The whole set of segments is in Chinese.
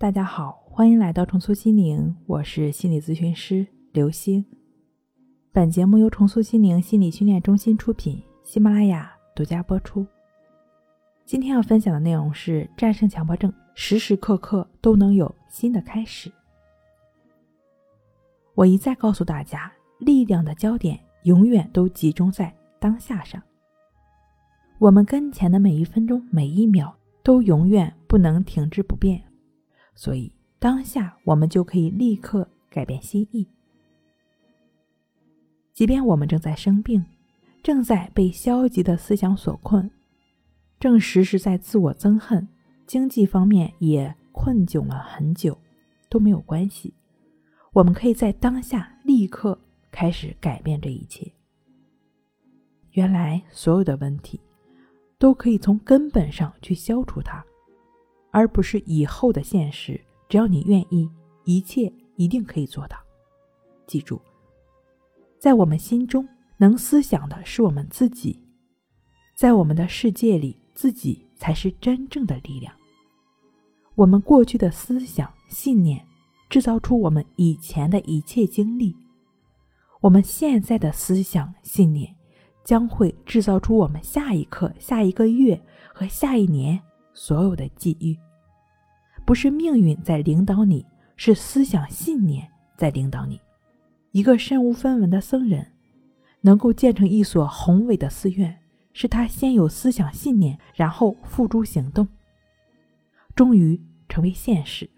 大家好，欢迎来到重塑心灵，我是心理咨询师刘星。本节目由重塑心灵心理训练中心出品，喜马拉雅独家播出。今天要分享的内容是战胜强迫症，时时刻刻都能有新的开始。我一再告诉大家，力量的焦点永远都集中在当下上。我们跟前的每一分钟、每一秒都永远不能停滞不变，所以当下我们就可以立刻改变心意。即便我们正在生病，正在被消极的思想所困，正时时在自我憎恨，经济方面也困窘了很久，都没有关系。我们可以在当下立刻开始改变这一切。原来所有的问题。都可以从根本上去消除它，而不是以后的现实。只要你愿意，一切一定可以做到。记住，在我们心中能思想的是我们自己，在我们的世界里，自己才是真正的力量。我们过去的思想信念，制造出我们以前的一切经历；我们现在的思想信念。将会制造出我们下一刻、下一个月和下一年所有的际遇。不是命运在领导你，是思想信念在领导你。一个身无分文的僧人，能够建成一所宏伟的寺院，是他先有思想信念，然后付诸行动，终于成为现实。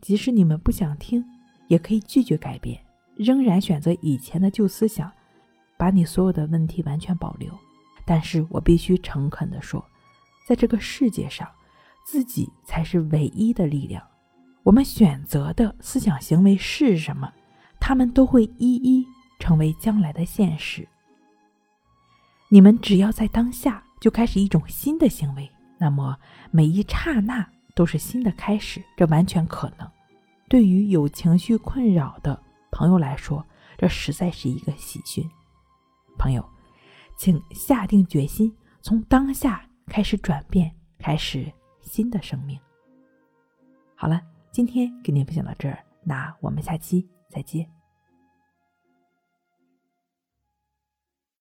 即使你们不想听，也可以拒绝改变，仍然选择以前的旧思想。把你所有的问题完全保留，但是我必须诚恳地说，在这个世界上，自己才是唯一的力量。我们选择的思想行为是什么，他们都会一一成为将来的现实。你们只要在当下就开始一种新的行为，那么每一刹那都是新的开始，这完全可能。对于有情绪困扰的朋友来说，这实在是一个喜讯。朋友，请下定决心，从当下开始转变，开始新的生命。好了，今天跟您分享到这儿，那我们下期再见。